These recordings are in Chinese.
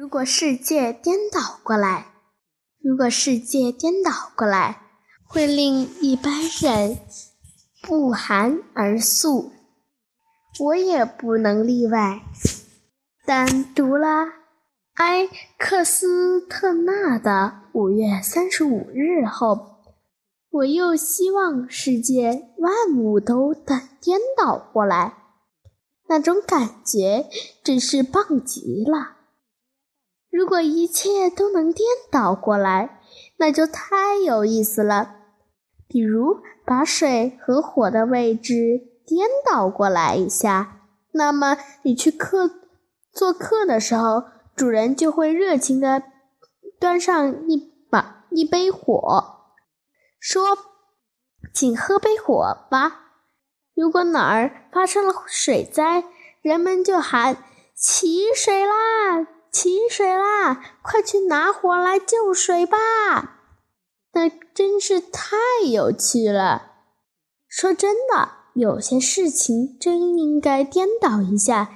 如果世界颠倒过来，如果世界颠倒过来，会令一般人不寒而栗，我也不能例外。但读了埃克斯特纳的五月三十五日后，我又希望世界万物都颠颠倒过来，那种感觉真是棒极了。如果一切都能颠倒过来，那就太有意思了。比如把水和火的位置颠倒过来一下，那么你去客做客的时候，主人就会热情地端上一把一杯火，说：“请喝杯火吧。”如果哪儿发生了水灾，人们就喊：“起水啦！”起水啦！快去拿火来救水吧！那真是太有趣了。说真的，有些事情真应该颠倒一下，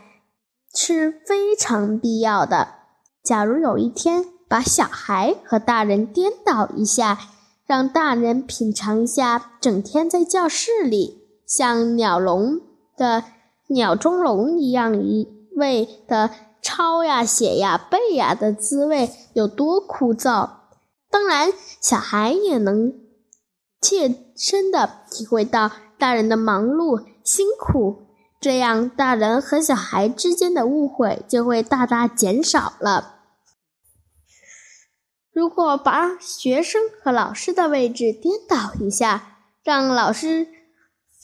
是非常必要的。假如有一天把小孩和大人颠倒一下，让大人品尝一下整天在教室里像鸟笼的鸟中笼一样一味的。抄呀、写呀、背呀的滋味有多枯燥？当然，小孩也能切身的体会到大人的忙碌辛苦，这样大人和小孩之间的误会就会大大减少了。如果把学生和老师的位置颠倒一下，让老师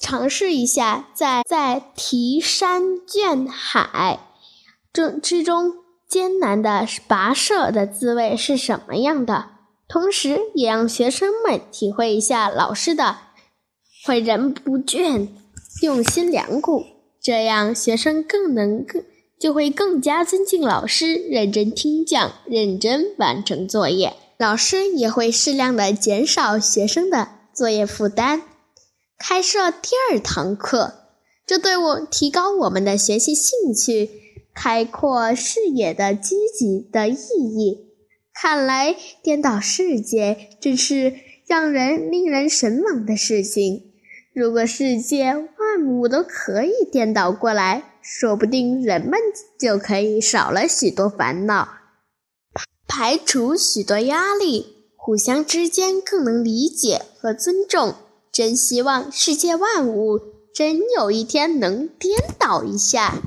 尝试一下在在提山卷海。这之中艰难的跋涉的滋味是什么样的？同时，也让学生们体会一下老师的“诲人不倦，用心良苦”，这样学生更能更就会更加尊敬老师，认真听讲，认真完成作业。老师也会适量的减少学生的作业负担。开设第二堂课，这对我提高我们的学习兴趣。开阔视野的积极的意义，看来颠倒世界真是让人令人神往的事情。如果世界万物都可以颠倒过来，说不定人们就可以少了许多烦恼，排除许多压力，互相之间更能理解和尊重。真希望世界万物真有一天能颠倒一下。